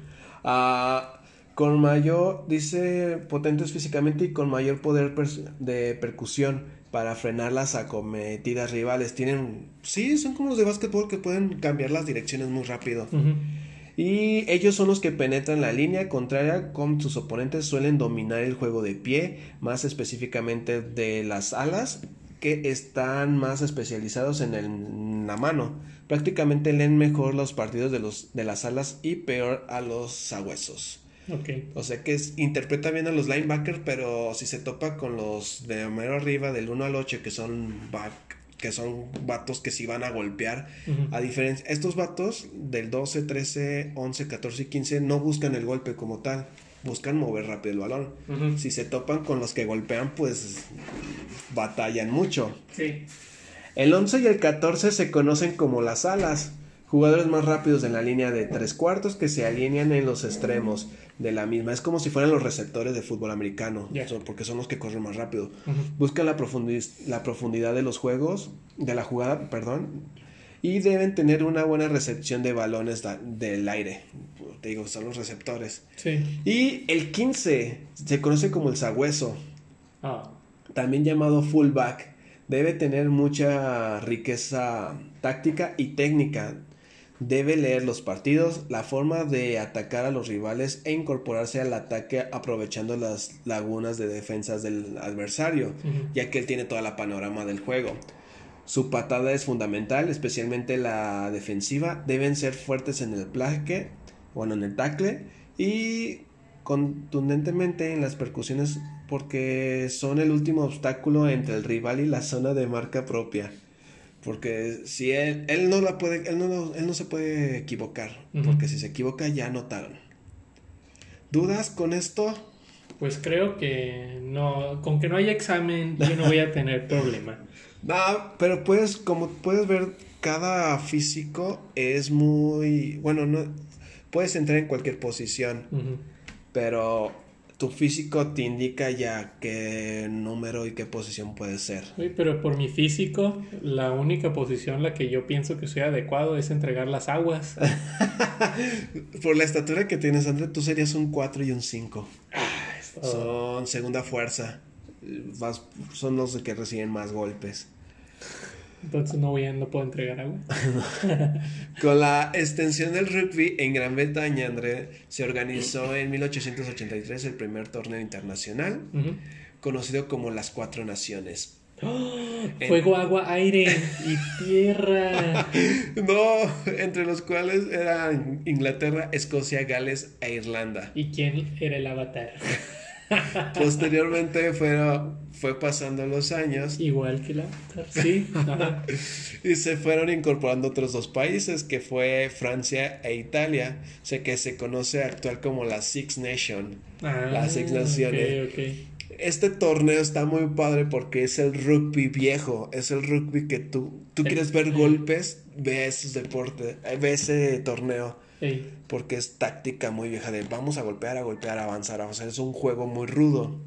Ah, con mayor, dice, potentes físicamente y con mayor poder de percusión para frenar las acometidas rivales. Tienen, sí, son como los de básquetbol que pueden cambiar las direcciones muy rápido. Y ellos son los que penetran la línea contraria con sus oponentes suelen dominar el juego de pie, más específicamente de las alas, que están más especializados en, el- en la mano. Prácticamente leen mejor los partidos de, los, de las alas y peor a los sabuesos. Ok. O sea que es, interpreta bien a los linebackers, pero si se topa con los de mero arriba, del 1 al 8, que son back, que son vatos que sí van a golpear, Ujú. a diferencia, estos vatos del 12, 13, 11, 14 y 15 no buscan el golpe como tal, buscan mover rápido el balón. Ujú. Si se topan con los que golpean, pues batallan mucho. Sí. El 11 y el 14 se conocen como las alas, jugadores más rápidos en la línea de tres cuartos que se alinean en los extremos de la misma. Es como si fueran los receptores de fútbol americano, porque son los que corren más rápido. Buscan la, profundi- la profundidad de los juegos, de la jugada, perdón, y deben tener una buena recepción de balones del aire. Te digo, son los receptores. Sí. Y el 15 se conoce como el sagüeso Ah. también llamado fullback, debe tener mucha riqueza táctica y técnica. Debe leer los partidos, la forma de atacar a los rivales e incorporarse al ataque aprovechando las lagunas de defensas del adversario, ya que él tiene toda la panorama del juego. Su patada es fundamental, especialmente la defensiva. Deben ser fuertes en el plaque, bueno, en el tackle y contundentemente en las percusiones porque son el último obstáculo entre el rival y la zona de marca propia. Porque si él, él no la puede, él no, lo- él no se puede equivocar, porque si se equivoca ya anotaron. ¿Dudas con esto? Pues creo que no, con que no haya examen, yo no voy a tener problema. No, <laughs> pero puedes, como puedes ver, cada físico es muy, bueno, no, puedes entrar en cualquier posición, pero tu físico te indica ya qué número y qué posición puede ser. Oye, pero por mi físico, la única posición la que yo pienso que soy adecuado es entregar las aguas. <laughs> Por la estatura que tienes, André, tú serías un 4 y un 5. Oh, Son segunda fuerza. Son los que reciben más golpes. Entonces no voy a, no puedo entregar agua. <laughs> Con la extensión del rugby en Gran Bretaña, André, se organizó en 1883 el primer torneo internacional, conocido como las Cuatro Naciones. En- Fuego, agua, aire y tierra. <laughs> No, entre los cuales eran Inglaterra, Escocia, Gales e Irlanda. ¿Y quién era el avatar? <laughs> Posteriormente fueron, fue pasando los años Igual que avatar, sí. Ajá. <laughs> y se fueron incorporando otros dos países, que fue Francia e Italia, sé que se conoce actual como la Six Nation. Ah, Las Seis Naciones. Este torneo está muy padre porque es el rugby viejo, es el rugby que tú, tú El- quieres ver golpes, ve esos deportes, eh, ve ese torneo, Porque es táctica muy vieja de vamos a golpear, a golpear, a avanzar, o sea, es un juego muy rudo.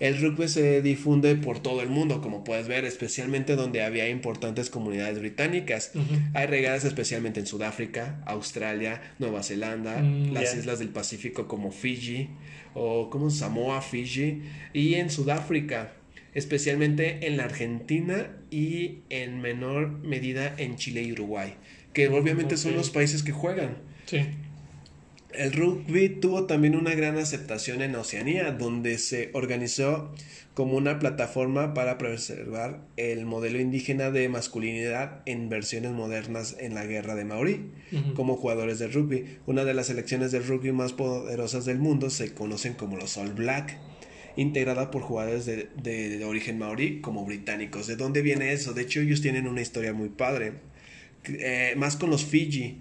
El rugby se difunde por todo el mundo, como puedes ver, especialmente donde había importantes comunidades británicas. Hay regadas especialmente en Sudáfrica, Australia, Nueva Zelanda, Mm, las islas del Pacífico como Fiji o como Samoa, Fiji. Y en Sudáfrica, especialmente en la Argentina y en menor medida en Chile y Uruguay, que obviamente son los países que juegan. Sí. El rugby tuvo también una gran aceptación en Oceanía, donde se organizó como una plataforma para preservar el modelo indígena de masculinidad en versiones modernas en la guerra de Maorí, como jugadores de rugby. Una de las selecciones de rugby más poderosas del mundo se conocen como los All Black, integrada por jugadores de, de- de origen maorí como británicos. ¿De dónde viene eso? De hecho, ellos tienen una historia muy padre. Eh, más con los Fiji,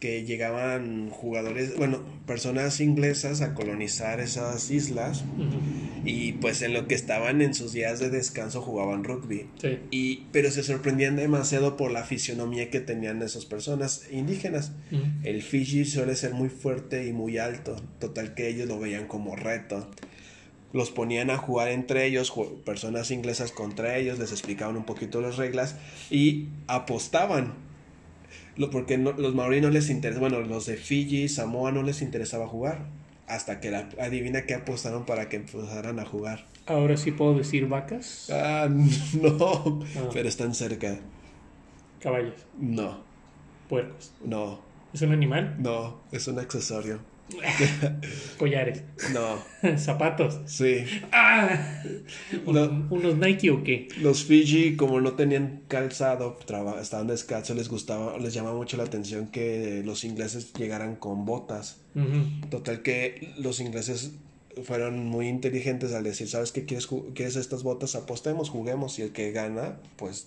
que llegaban jugadores, bueno, personas inglesas a colonizar esas islas y pues en lo que estaban en sus días de descanso jugaban rugby. Sí. Y, pero se sorprendían demasiado por la fisionomía que tenían esas personas indígenas. El Fiji suele ser muy fuerte y muy alto, total que ellos lo veían como reto. Los ponían a jugar entre ellos, personas inglesas contra ellos, les explicaban un poquito las reglas y apostaban. Lo, porque no- los maorí no les interesa, bueno, los de Fiji, Samoa no les interesaba jugar. Hasta que la, adivina que apostaron para que empezaran a jugar. Ahora sí puedo decir vacas, Ah, <laughs> no, Ah. pero están cerca. caballos, No, puercos. no, ¿Es un animal? no, es un accesorio. <laughs> Collares, No, <laughs> zapatos. sí. ¡Ah! No. ¿Un- ¿Unos Nike o qué? Los Fiji, como no tenían calzado, traba- estaban descalzos, les gustaba, les llamaba mucho la atención que los ingleses llegaran con botas. Total que los ingleses fueron muy inteligentes al decir, ¿sabes qué quieres, quieres estas botas? Apostemos, juguemos y el que gana, pues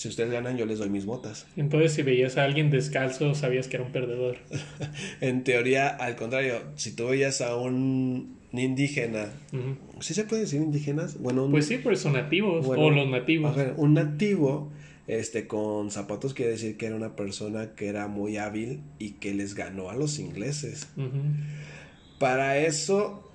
si ustedes ganan yo les doy mis botas. <laughs> Entonces, si veías a alguien descalzo, sabías que era un perdedor. <laughs> En teoría, al contrario, si tú veías a un indígena. ¿sí se puede decir indígenas? Bueno, un- Pues sí, pues son nativos Bueno, o los nativos. A ver, un nativo este, con zapatos quiere decir que era una persona que era muy hábil y que les ganó a los ingleses. Para eso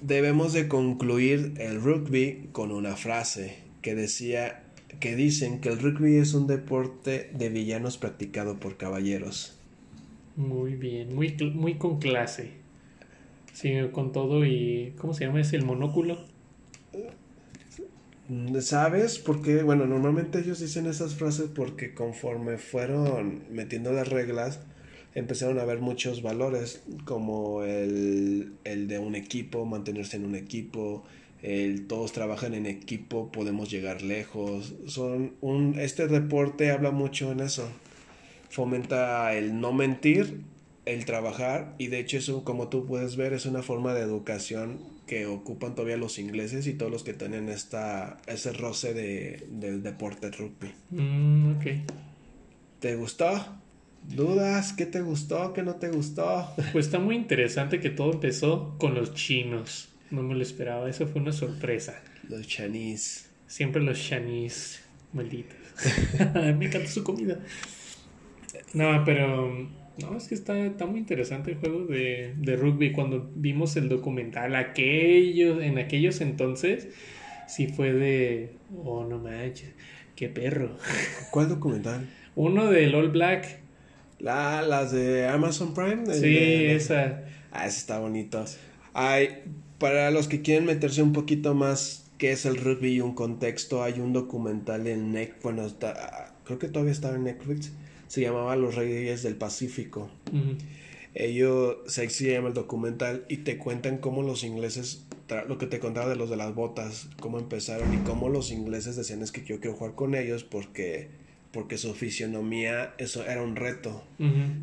debemos de concluir el rugby con una frase que decía que dicen que el rugby es un deporte de villanos practicado por caballeros. Muy bien, muy, muy con clase. Sí, con todo y... ¿Cómo se llama? ¿Es el monóculo? ¿Sabes por qué? Bueno, normalmente ellos dicen esas frases porque conforme fueron metiendo las reglas, empezaron a ver muchos valores, como el, el de un equipo, mantenerse en un equipo, el todos trabajan en equipo, podemos llegar lejos. Son un, este deporte habla mucho en eso. Fomenta el no mentir, el trabajar, y de hecho eso, como tú puedes ver, es una forma de educación que ocupan todavía los ingleses y todos los que tienen esta, ese roce de, del deporte rugby. Mm, ok. ¿Te gustó? ¿Dudas? ¿Qué te gustó? ¿Qué no te gustó? Pues está muy interesante que todo empezó con los chinos. No me lo esperaba, eso fue una sorpresa. Los Chinese. Siempre los Chinese, malditos. <laughs> me encanta su comida. No, pero no, es que está, está muy interesante el juego de, de rugby. Cuando vimos el documental, aquellos, en aquellos entonces, sí fue de, oh no manches, qué perro. <laughs> ¿Cuál documental? Uno del All Black, La, las de Amazon Prime. sí, de- esa. Ah, ese está bonito. Ay, para los que quieren meterse un poquito más qué es el rugby y un contexto, hay un documental en Netflix, bueno, está, creo que todavía estaba en Netflix, se llamaba Los Reyes del Pacífico. Ellos, se llama el documental y te cuentan cómo los ingleses, lo que te contaba de los de las botas, cómo empezaron y cómo los ingleses decían es que yo quiero jugar con ellos porque porque su fisionomía eso era un reto.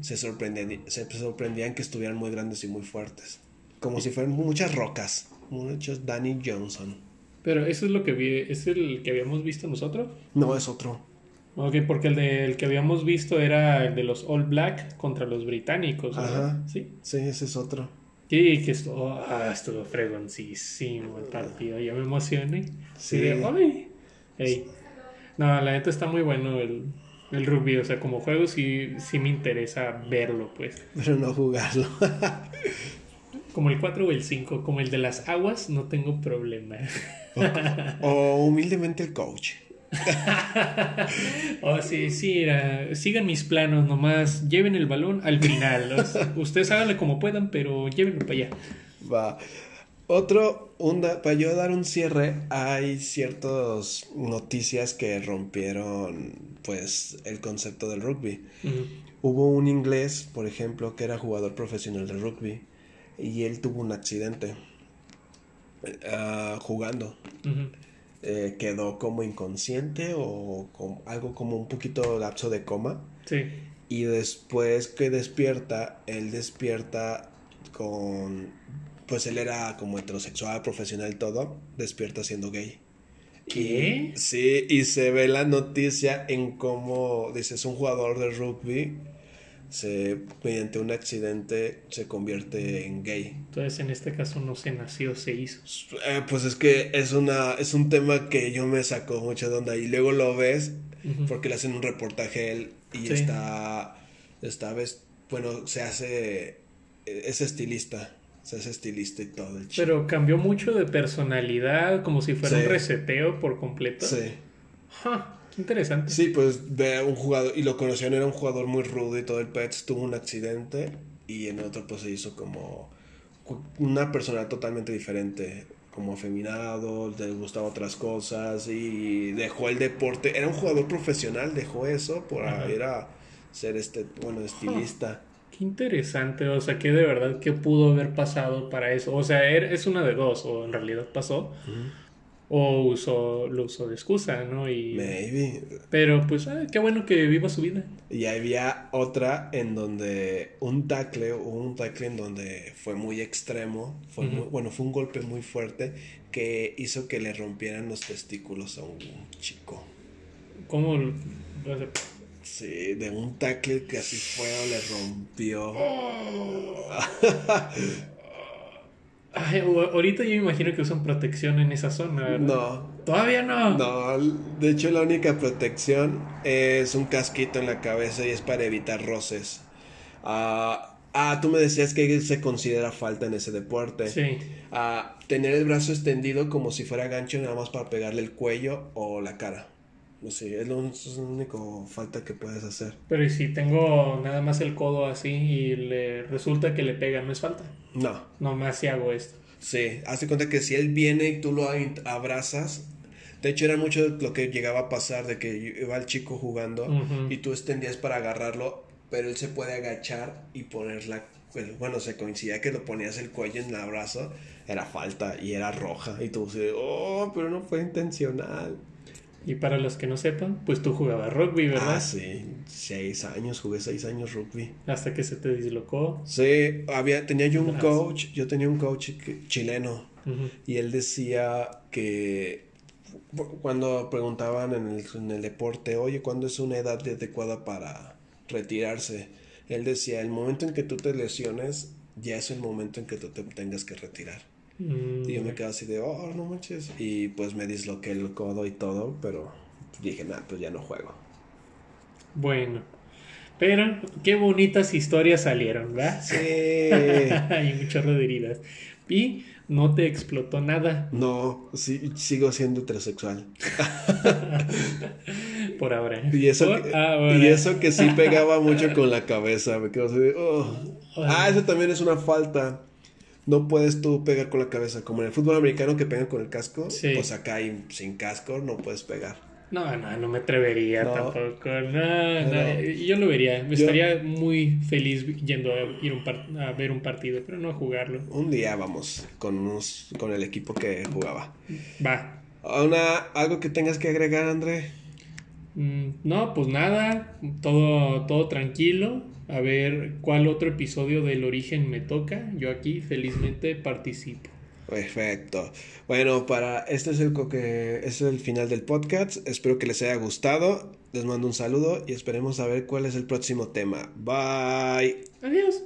se, sorprendían, se sorprendían que estuvieran muy grandes y muy fuertes. Como si fueran muchas rocas. Muchos Danny Johnson. Pero eso es lo que vi, ¿es el que habíamos visto nosotros? No, es otro. Ok, porque el, de, el que habíamos visto era el de los All Black contra los británicos. Ajá. Sí. Sí, ese es otro. Sí, que estuvo, ah, estuvo fregoncísimo el partido. Ya me emocioné. Sí. ¡ay! No, la neta está muy bueno el, el rugby. O sea, como juego sí, sí me interesa verlo, pues. Pero no jugarlo. <laughs> como el 4 o el 5, como el de las aguas, no tengo problema. <laughs> o, humildemente el coach. <laughs> oh, sí, sí, sigan mis planos, nomás lleven el balón al final. <laughs> ustedes háganle como puedan, pero llévenlo para allá. Va. Otro, para yo dar un cierre, hay ciertas noticias que rompieron pues el concepto del rugby. Hubo un inglés, por ejemplo, que era jugador profesional de rugby y él tuvo un accidente uh, jugando. eh, quedó como inconsciente o algo como un poquito lapso de coma. Sí. Y después que despierta, él despierta con... Pues él era como heterosexual, profesional, todo. Despierta siendo gay. ¿Qué? sí, y se ve la noticia en cómo, dices, un jugador de rugby se mediante un accidente se convierte en gay. Entonces en este caso no se nació, se hizo. Eh, pues es que es una es un tema que yo me saco mucho de onda y luego lo ves porque le hacen un reportaje él y está esta vez bueno se hace es estilista se hace estilista y todo el. Pero cambió mucho de personalidad como si fuera un reseteo por completo. Sí. Interesante. Sí, pues ve un jugador, y lo conocían, era un jugador muy rudo y todo el Pets tuvo un accidente y en otro pues se hizo como una persona totalmente diferente, como afeminado, le gustaba otras cosas y dejó el deporte, era un jugador profesional, dejó eso por ir a ser este, bueno, estilista. Qué interesante, o sea, que de verdad, ¿qué pudo haber pasado para eso? O sea, er, es una de dos, o en realidad pasó. O usó, lo usó de excusa, ¿no? Y, Maybe. Pero pues, ah, qué bueno que viva su vida. Y había otra en donde un tackle, un tackle en donde fue muy extremo, fue bueno, fue un golpe muy fuerte que hizo que le rompieran los testículos a un chico. ¿Cómo? Sí, de un tackle que así fue o le rompió. <laughs> ahorita yo me imagino que usan protección en esa zona, No. ¿Todavía no? No, de hecho la única protección es un casquito en la cabeza y es para evitar roces. ah, ah tú me decías que se considera falta en ese deporte. Sí. Ah, tener el brazo extendido como si fuera gancho nada más para pegarle el cuello o la cara. No sé, es, lo, es la única falta que puedes hacer. Pero si tengo nada más el codo así y le resulta que le pega, ¿no es falta? No. No más si hago esto. Sí, hazte cuenta que si él viene y tú lo abrazas, de hecho era mucho lo que llegaba a pasar de que iba el chico jugando y tú extendías para agarrarlo, pero él se puede agachar y ponerla, bueno, se coincidía que lo ponías el cuello en el abrazo, era falta y era roja y tú dices, oh, pero no fue intencional. Y para los que no sepan, pues tú jugabas rugby, ¿verdad? Ah, sí, seis años, jugué seis años rugby. Hasta que se te dislocó. Sí, había, tenía yo un coach, yo tenía un coach chileno y él decía que cuando preguntaban en el, en el deporte, oye, ¿cuándo es una edad adecuada para retirarse? Él decía, el momento en que tú te lesiones, ya es el momento en que tú te tengas que retirar. Y yo me mm. quedé así de, oh, no manches. Y pues me disloqué el codo y todo, pero dije, nada, pues ya no juego. Bueno, pero qué bonitas historias salieron, ¿verdad? Sí. Hay un chorro de heridas. Y no te explotó nada. No, sí, sigo siendo heterosexual. <laughs> Por ahora. Y eso, que, y eso que sí pegaba mucho <laughs> con la cabeza. Me quedo así de, oh. Ah, eso también es una falta no puedes tú pegar con la cabeza. Como en el fútbol americano que pegan con el casco, Sí. pues acá hay- sin casco no puedes pegar. No, no, no me atrevería No. tampoco. No, no, No. Yo lo vería. Me Yo- estaría muy feliz yendo a, ir un par- a ver un partido, pero no a jugarlo. Un día vamos con, unos, con el equipo que jugaba. Va. Una, ¿Algo que tengas que agregar, André? Mm, No, pues nada. Todo, todo tranquilo a ver cuál otro episodio del origen me toca. Yo aquí felizmente participo. Perfecto. Bueno, para este es el que este es el final del podcast. Espero que les haya gustado. Les mando un saludo y esperemos a ver cuál es el próximo tema. Bye. Adiós.